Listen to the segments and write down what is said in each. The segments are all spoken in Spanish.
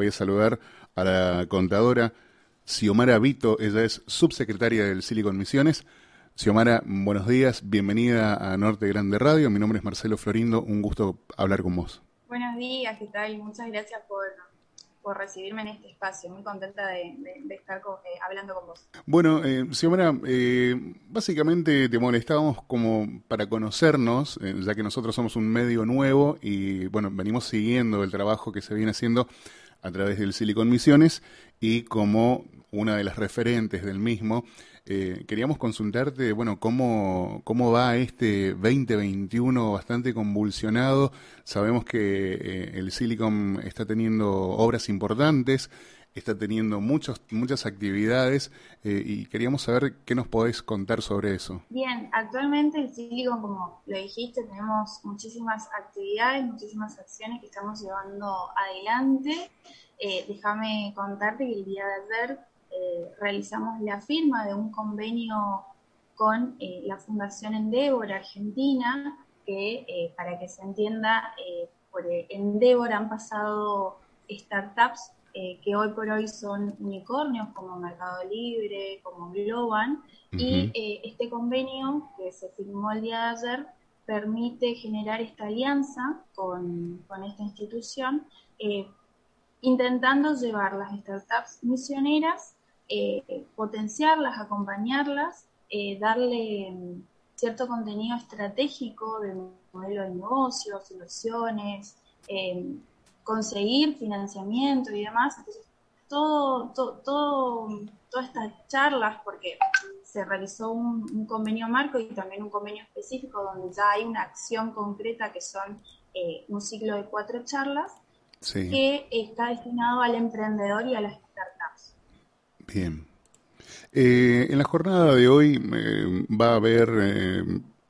Voy a saludar a la contadora Xiomara Vito, ella es subsecretaria del Silicon Misiones. Xiomara, buenos días, bienvenida a Norte Grande Radio. Mi nombre es Marcelo Florindo, un gusto hablar con vos. Buenos días, ¿qué tal? Muchas gracias por, por recibirme en este espacio. Muy contenta de, estar eh, hablando con vos. Bueno, eh, Xiomara, eh, básicamente te molestábamos como para conocernos, eh, ya que nosotros somos un medio nuevo y bueno, venimos siguiendo el trabajo que se viene haciendo a través del Silicon Misiones y como una de las referentes del mismo, eh, queríamos consultarte, bueno, cómo, cómo va este 2021 bastante convulsionado. Sabemos que eh, el Silicon está teniendo obras importantes, está teniendo muchos, muchas actividades eh, y queríamos saber qué nos podés contar sobre eso. Bien, actualmente el Silicon, como lo dijiste, tenemos muchísimas actividades, muchísimas acciones que estamos llevando adelante. déjame contarte que el día de ayer eh, realizamos la firma de un convenio con eh, la Fundación Endeavor Argentina, que eh, para que se entienda, por Endeavor han pasado startups que hoy por hoy son unicornios como Mercado Libre, como Globan, y este convenio que se firmó el día de ayer permite generar esta alianza con, con esta institución, intentando llevar las startups misioneras eh, potenciarlas, acompañarlas, eh, darle mm, cierto contenido estratégico de modelo de negocios, inversiones, eh, conseguir financiamiento y demás. Entonces, todo, todo, todas estas charlas, porque se realizó un, convenio marco y también un convenio específico donde ya hay una acción concreta que son un ciclo de cuatro charlas que está destinado al emprendedor y a las startups. Bien. Eh, en la jornada de hoy eh, va a haber, eh,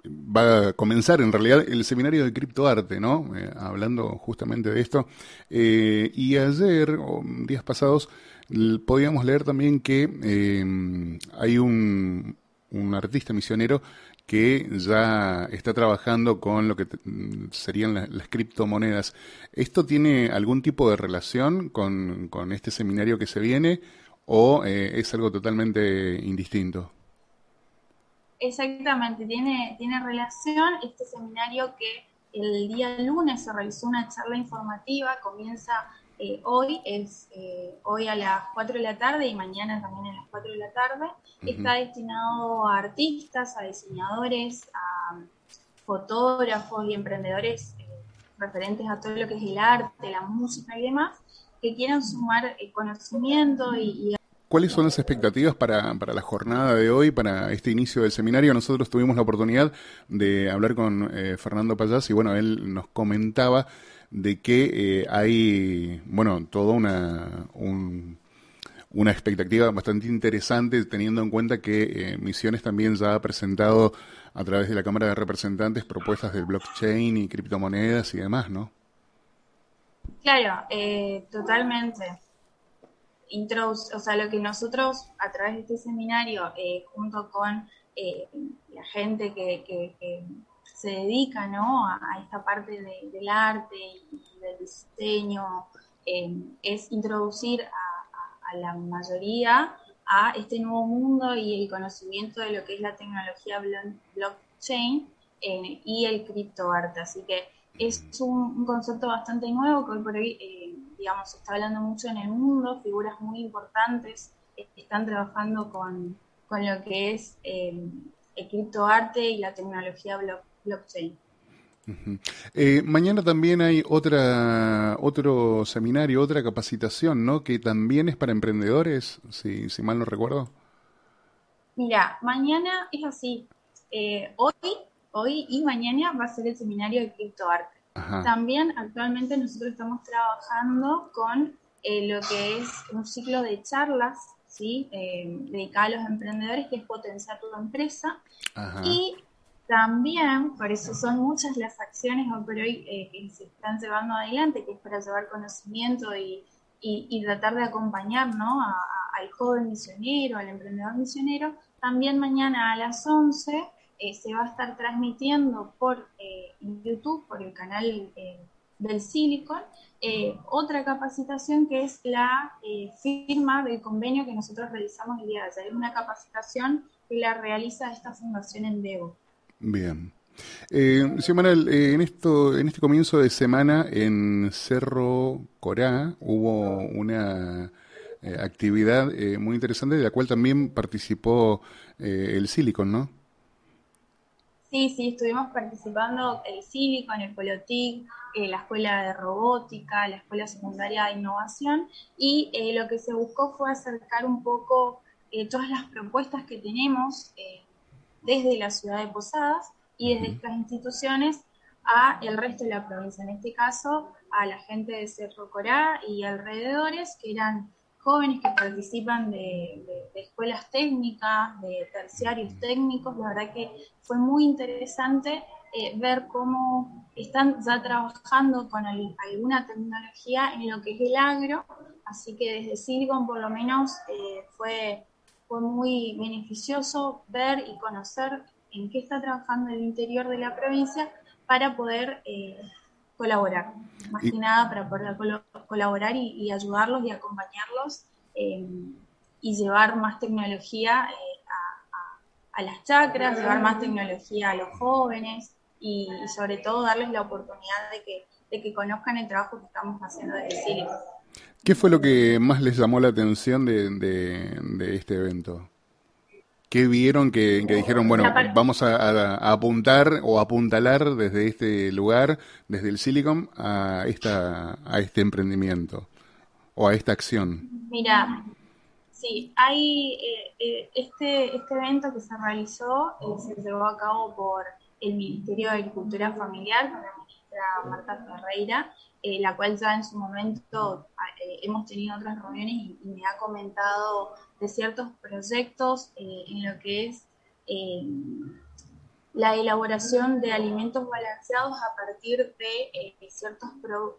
va a comenzar en realidad el seminario de criptoarte, ¿no? hablando justamente de esto. y ayer, o días pasados, podíamos leer también que hay un, un artista misionero que ya está trabajando con lo que serían las, criptomonedas. ¿Esto tiene algún tipo de relación con, con este seminario que se viene o eh, es algo totalmente indistinto? Exactamente, tiene, tiene relación este seminario que el día lunes se realizó una charla informativa, comienza eh, hoy, es eh, hoy a las 4 de la tarde y mañana también a las 4 de la tarde. Está destinado a artistas, a diseñadores, a fotógrafos y emprendedores referentes a todo lo que es el arte, la música y demás, que quieran sumar conocimiento y, y ¿Cuáles son las expectativas para, para, la jornada de hoy, para este inicio del seminario? Nosotros tuvimos la oportunidad de hablar con eh, Fernando Payas y bueno, él nos comentaba de que eh, hay, bueno, toda una, una expectativa bastante interesante teniendo en cuenta que eh, Misiones también ya ha presentado a través de la Cámara de Representantes propuestas del blockchain y criptomonedas y demás, ¿no? Claro, totalmente o sea, lo que nosotros a través de este seminario, eh, junto con eh, la gente que, se dedica ¿no? a, esta parte del arte y, del diseño, eh, es introducir a, la mayoría a este nuevo mundo y el conocimiento de lo que es la tecnología blockchain y el criptoarte. Así que es un, concepto bastante nuevo que hoy por hoy digamos, se está hablando mucho en el mundo, figuras muy importantes están trabajando con, lo que es eh, el criptoarte y la tecnología blockchain. Eh, mañana también hay otra otro seminario, otra capacitación, ¿no? Que también es para emprendedores, si, si mal no recuerdo. Mira, mañana es así. Eh, hoy, hoy y mañana va a ser el seminario de criptoarte. También actualmente nosotros estamos trabajando con eh, lo que es un ciclo de charlas, ¿sí? Eh, dedicado a los emprendedores, que es potenciar tu empresa. Y también, por eso son muchas las acciones hoy por hoy eh, que se están llevando adelante, que es para llevar conocimiento y, tratar de acompañar ¿no? al joven misionero, al emprendedor misionero. También mañana a las 11 eh, se va a estar transmitiendo por eh, YouTube, por el canal eh, del Silicon, otra capacitación que es la firma del convenio que nosotros realizamos el día de ayer. Es una capacitación que la realiza esta fundación en Debo. Bien. Eh, en, esto, en este comienzo de semana en Cerro Corá hubo una actividad muy interesante de la cual también participó el Silicon, ¿no? Sí, sí, estuvimos participando el Silicon, el Polotic, eh, la Escuela de Robótica, la Escuela Secundaria de Innovación y eh, lo que se buscó fue acercar un poco eh, todas las propuestas que tenemos desde la ciudad de Posadas y desde estas instituciones a el resto de la provincia, en este caso a la gente de Cerro Corá y alrededores, que eran jóvenes que participan de, escuelas técnicas, de terciarios técnicos. La verdad que fue muy interesante ver cómo están ya trabajando con alguna tecnología en lo que es el agro, así que desde Silicon por lo menos eh, fue, fue muy beneficioso ver y conocer en qué está trabajando el interior de la provincia para poder eh, colaborar, más que nada para poder colaborar y, ayudarlos y acompañarlos eh, y llevar más tecnología a, a las chacras, llevar más tecnología a los jóvenes, y, sobre todo darles la oportunidad de que, de que conozcan el trabajo que estamos haciendo desde Silicon. ¿Qué fue lo que más les llamó la atención de, de, este evento? ¿Qué vieron que, dijeron, bueno, vamos a, apuntar o apuntalar desde este lugar, desde el Silicon, a, esta, a este emprendimiento o a esta acción? Mira, sí, hay eh, eh, este, este evento que se realizó, eh, se llevó a cabo por el Ministerio de Agricultura Familiar con la ministra Marta Ferreira, eh, la cual ya en su momento hemos tenido otras reuniones y, me ha comentado de ciertos proyectos eh, en lo que es la elaboración de alimentos balanceados a partir de ciertos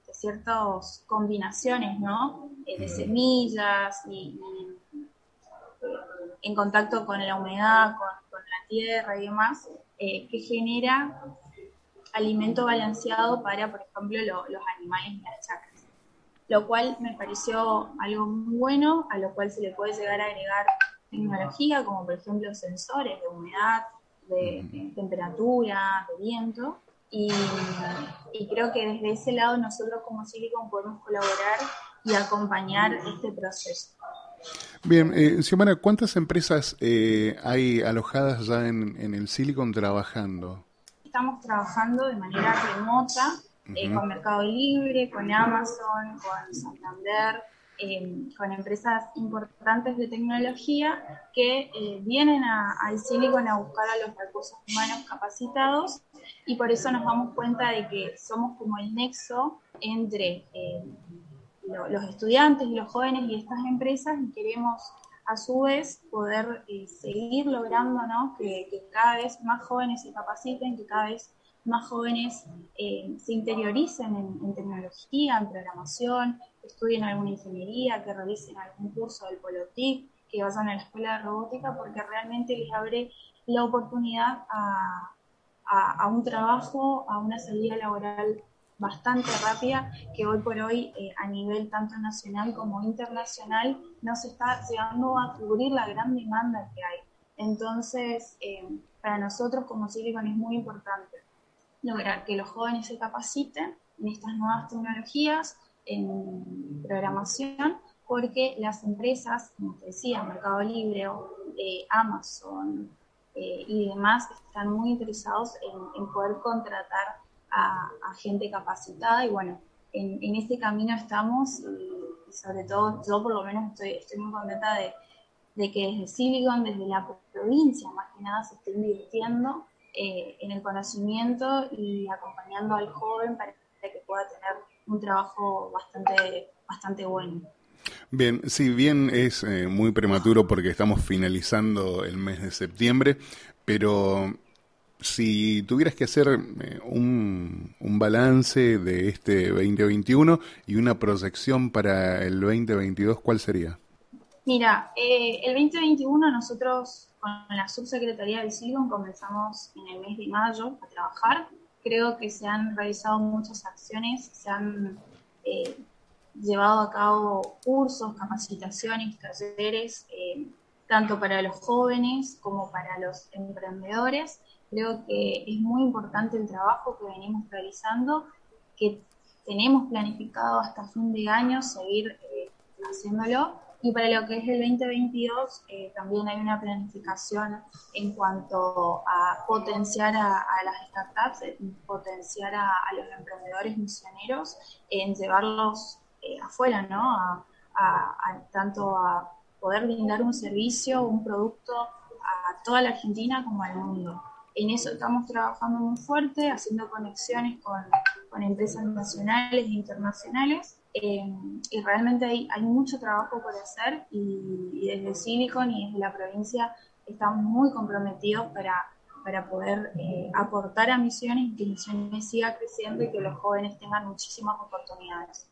de ciertas combinaciones, ¿no? de semillas y, en contacto con la humedad, con, con la tierra y demás, eh, que genera alimento balanceado para, por ejemplo, los animales y las chacras. Lo cual me pareció algo muy bueno, a lo cual se le puede llegar a agregar tecnología, como por ejemplo sensores de humedad, de, temperatura, de viento. Y, creo que desde ese lado nosotros como Silicon podemos colaborar y acompañar este proceso. Bien, eh, Xiomara, ¿cuántas empresas eh, hay alojadas ya en, el Silicon trabajando? Estamos trabajando de manera remota eh, con Mercado Libre, con Amazon, con Santander, em, con empresas importantes de tecnología que eh, vienen al Silicon a buscar a los recursos humanos capacitados. Y por eso nos damos cuenta de que somos como el nexo entre los estudiantes y los jóvenes y estas empresas y queremos a su vez poder eh, seguir logrando que, cada vez más jóvenes se capaciten, que cada vez más jóvenes eh, se interioricen en, tecnología, en programación, estudien alguna ingeniería, que realicen algún curso del Polotic, que vayan a la escuela de robótica, porque realmente les abre la oportunidad a, a un trabajo, a una salida laboral bastante rápida que hoy por hoy eh, a nivel tanto nacional como internacional no se está llegando a cubrir la gran demanda que hay. Entonces, eh, para nosotros como Silicon es muy importante lograr que los jóvenes se capaciten en estas nuevas tecnologías, en programación, porque las empresas, como te decía, Mercado Libre, eh, Amazon y demás, están muy interesados en, poder contratar a, gente capacitada. Y bueno, en, en ese camino estamos y, sobre todo yo por lo menos estoy, estoy muy contenta de, de, que desde Silicon, desde la provincia más que nada, se esté invirtiendo eh, en el conocimiento y acompañando al joven para que pueda tener un trabajo bastante, bastante bueno. Bien, si bien es eh, muy prematuro porque estamos finalizando el mes de septiembre, pero si tuvieras que hacer eh, un, balance de este 2021 y una proyección para el 2022, ¿cuál sería? Mira, eh, el 2021 nosotros con la subsecretaría del Silicon comenzamos en el mes de mayo a trabajar. Creo que se han realizado muchas acciones, se han eh, llevado a cabo cursos, capacitaciones, talleres, eh, tanto para los jóvenes como para los emprendedores. Creo que es muy importante el trabajo que venimos realizando, que tenemos planificado hasta fin de año seguir eh, haciéndolo. Y para lo que es el 2022, eh, también hay una planificación en cuanto a potenciar a, las startups, potenciar a, los emprendedores misioneros, en llevarlos eh, afuera, ¿no? A, tanto a poder brindar un servicio, un producto a toda la Argentina como al mundo. En eso estamos trabajando muy fuerte, haciendo conexiones con, empresas nacionales e internacionales. Eh, y realmente hay, hay, mucho trabajo por hacer y, desde Silicon y desde la provincia estamos muy comprometidos para, para poder eh, aportar a Misiones y que Misiones siga creciendo y que los jóvenes tengan muchísimas oportunidades.